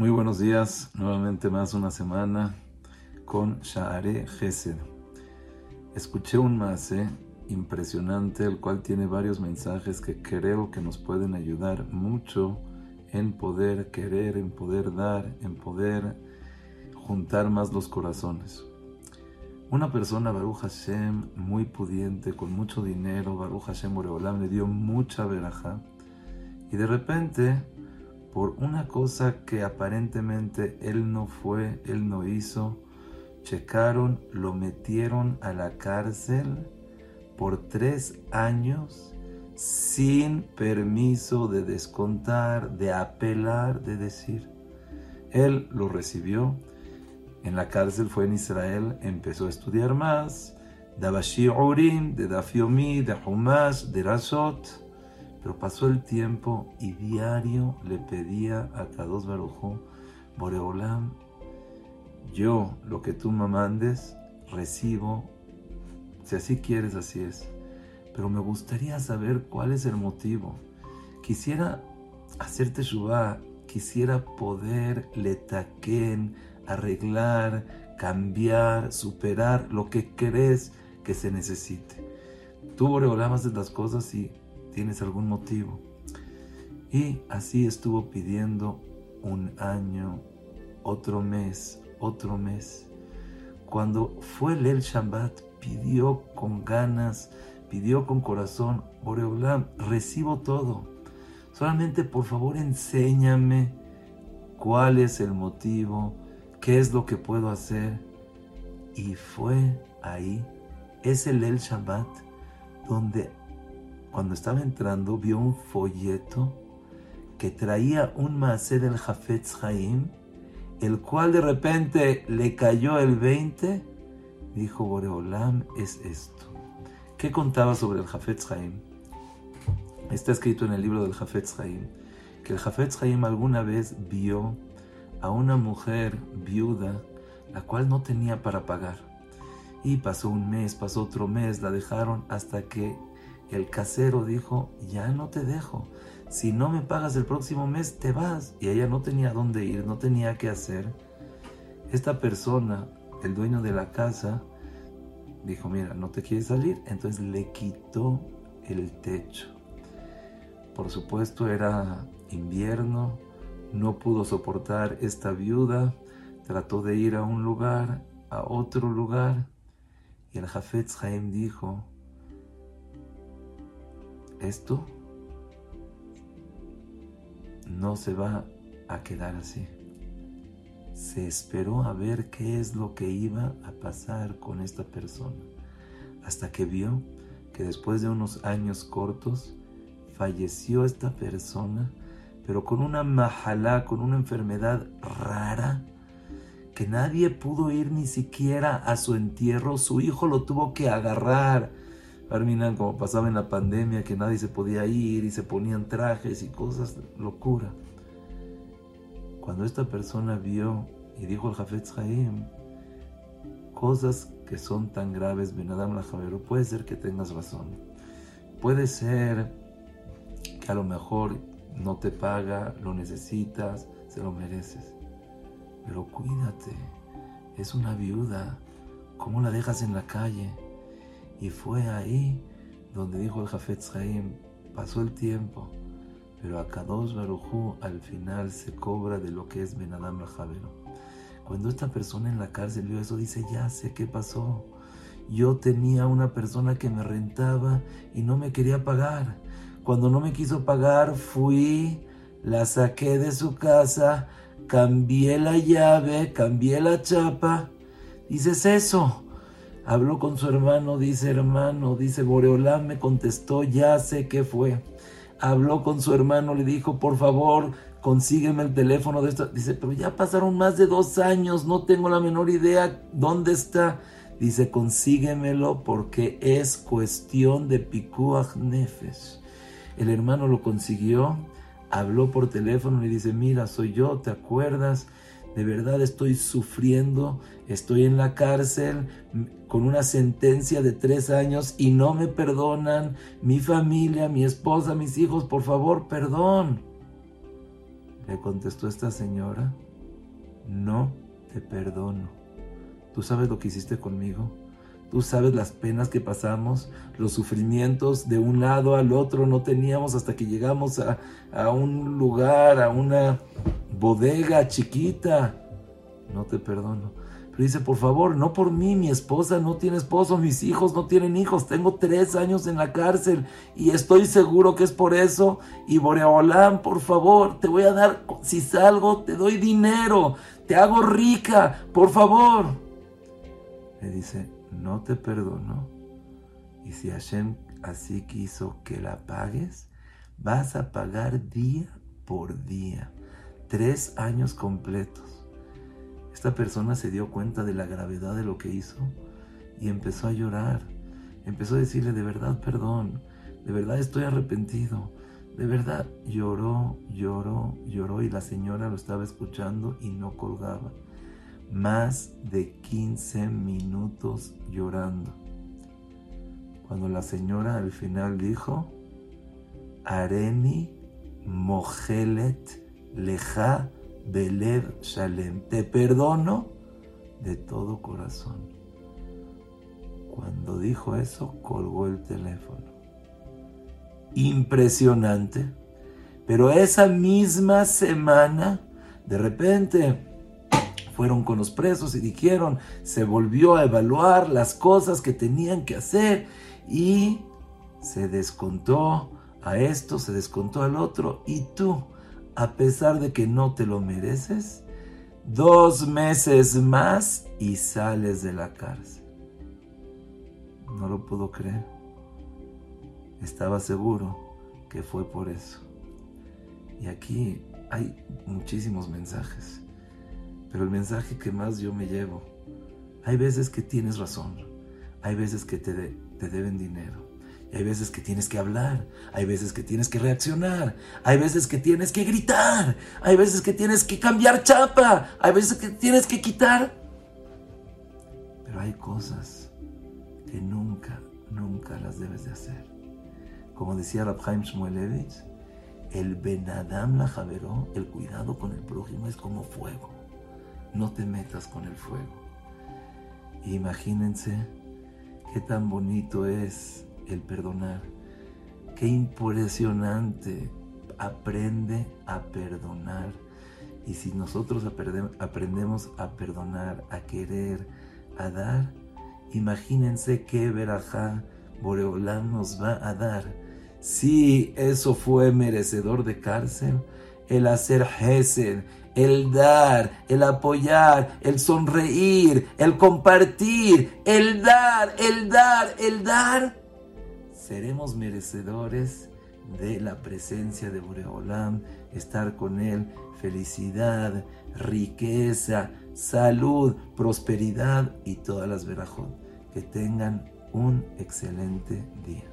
Muy buenos días, nuevamente más una semana con Sha'are Gesed. Escuché un mase impresionante, el cual tiene varios mensajes que creo que nos pueden ayudar mucho en poder querer, en poder dar, en poder juntar más los corazones. Una persona, Baruch Hashem, muy pudiente, con mucho dinero, Baruch Hashem Oreolam, le dio mucha veraja y de repente por una cosa que aparentemente él no fue, él no hizo, checaron, lo metieron a la cárcel por tres años sin permiso de descontar, de apelar, de decir. Él lo recibió, en la cárcel fue en Israel, empezó a estudiar más, daba shi'urim, de dafiomi, de humash, de rasot, pero pasó el tiempo y diario le pedía a Kados Barujú, Boreolam, yo lo que tú me mandes, recibo. Si así quieres, así es. Pero me gustaría saber cuál es el motivo. Quisiera hacerte Shubá, quisiera poder letaquen, arreglar, cambiar, superar lo que crees que se necesite. Tú, Boreolam, haces las cosas y tienes algún motivo. Y así estuvo pidiendo un año, otro mes, otro mes. Cuando fue el Shabbat, pidió con ganas, pidió con corazón, Boreolam, recibo todo. Solamente por favor enséñame cuál es el motivo, qué es lo que puedo hacer. Y fue ahí, es el El Shabbat, donde cuando estaba entrando, vio un folleto que traía un macé del Jafetz Haim, el cual de repente le cayó el 20. Dijo Boreolam, es esto. ¿Qué contaba sobre el Jafetz Haim? Está escrito en el libro del Jafetz Haim que el Jafetz Haim alguna vez vio a una mujer viuda, la cual no tenía para pagar. Y pasó un mes, pasó otro mes, la dejaron hasta que el casero dijo, ya no te dejo. Si no me pagas el próximo mes, te vas. Y ella no tenía dónde ir, no tenía qué hacer. Esta persona, el dueño de la casa, dijo, mira, no te quieres salir. Entonces le quitó el techo. Por supuesto era invierno, no pudo soportar esta viuda, trató de ir a un lugar, a otro lugar, y el Jafetz Haim dijo, esto no se va a quedar así. Se esperó a ver qué es lo que iba a pasar con esta persona, hasta que vio que después de unos años cortos falleció esta persona, pero con una majalá, con una enfermedad rara, que nadie pudo ir ni siquiera a su entierro, su hijo lo tuvo que agarrar Arminan, como pasaba en la pandemia, que nadie se podía ir y se ponían trajes y cosas, locura. Cuando esta persona vio y dijo al Jafetz Haim, cosas que son tan graves, Benadam la Javero, puede ser que tengas razón. Puede ser que a lo mejor no te paga, lo necesitas, se lo mereces. Pero cuídate, es una viuda, ¿cómo la dejas en la calle? Y fue ahí donde dijo el Jafetz Haim, pasó el tiempo, pero a Kadosh Barujú al final se cobra de lo que es Benadam Javero. Cuando esta persona en la cárcel vio eso, dice, ya sé qué pasó. Yo tenía una persona que me rentaba y no me quería pagar. Cuando no me quiso pagar, fui, la saqué de su casa, cambié la llave, cambié la chapa. Dices eso. Habló con su hermano, dice hermano, dice Boreolán me contestó, ya sé qué fue. Habló con su hermano, le dijo, por favor, consígueme el teléfono de esto. Dice, pero ya pasaron más de dos años, no tengo la menor idea dónde está. Dice, consíguemelo porque es cuestión de pikuach nefesh. El hermano lo consiguió, habló por teléfono y dice, mira, soy yo, ¿te acuerdas? De verdad estoy sufriendo, estoy en la cárcel con una sentencia de tres años y no me perdonan, mi familia, mi esposa, mis hijos, por favor, perdón. Le contestó esta señora, no te perdono. ¿Tú sabes lo que hiciste conmigo? Tú sabes las penas que pasamos, los sufrimientos de un lado al otro no teníamos hasta que llegamos a, un lugar, a una bodega chiquita. No te perdono. Pero dice, por favor, no por mí, mi esposa no tiene esposo, mis hijos no tienen hijos, tengo tres años en la cárcel y estoy seguro que es por eso. Y Boreolán, por favor, te voy a dar, si salgo, te doy dinero, te hago rica, por favor. Le dice, no te perdono. Y si Hashem así quiso que la pagues, vas a pagar día por día, tres años completos. Esta persona se dio cuenta de la gravedad de lo que hizo y empezó a llorar. Empezó a decirle, de verdad, perdón, de verdad estoy arrepentido. De verdad, lloró, lloró, lloró y la señora lo estaba escuchando y no colgaba más de 15 minutos llorando. Cuando la señora al final dijo, Areni Mojelet Leja Belev Shalem, te perdono de todo corazón. Cuando dijo eso, colgó el teléfono. Impresionante. Pero esa misma semana, de repente, fueron con los presos y dijeron, se volvió a evaluar las cosas que tenían que hacer y se descontó a esto, se descontó al otro y tú, a pesar de que no te lo mereces, dos meses más y sales de la cárcel. No lo puedo creer. Estaba seguro que fue por eso. Y aquí hay muchísimos mensajes. Pero el mensaje que más yo me llevo, hay veces que tienes razón, hay veces que te, te deben dinero, hay veces que tienes que hablar, hay veces que tienes que reaccionar, hay veces que tienes que gritar, hay veces que tienes que cambiar chapa, hay veces que tienes que quitar. Pero hay cosas que nunca, nunca las debes de hacer. Como decía Rabhaim Shmuelevich, el Benadam la Javeró, el cuidado con el prójimo es como fuego no te metas con el fuego. Imagínense qué tan bonito es el perdonar, qué impresionante aprende a perdonar. Y si nosotros aprendemos a perdonar, a querer, a dar, imagínense qué verajá Boreolán nos va a dar. Si eso fue merecedor de cárcel, el hacer Gesed, el dar, el apoyar, el sonreír, el compartir, el dar, el dar, el dar, seremos merecedores de la presencia de Boreolam, estar con Él, felicidad, riqueza, salud, prosperidad y todas las verajot. Que tengan un excelente día.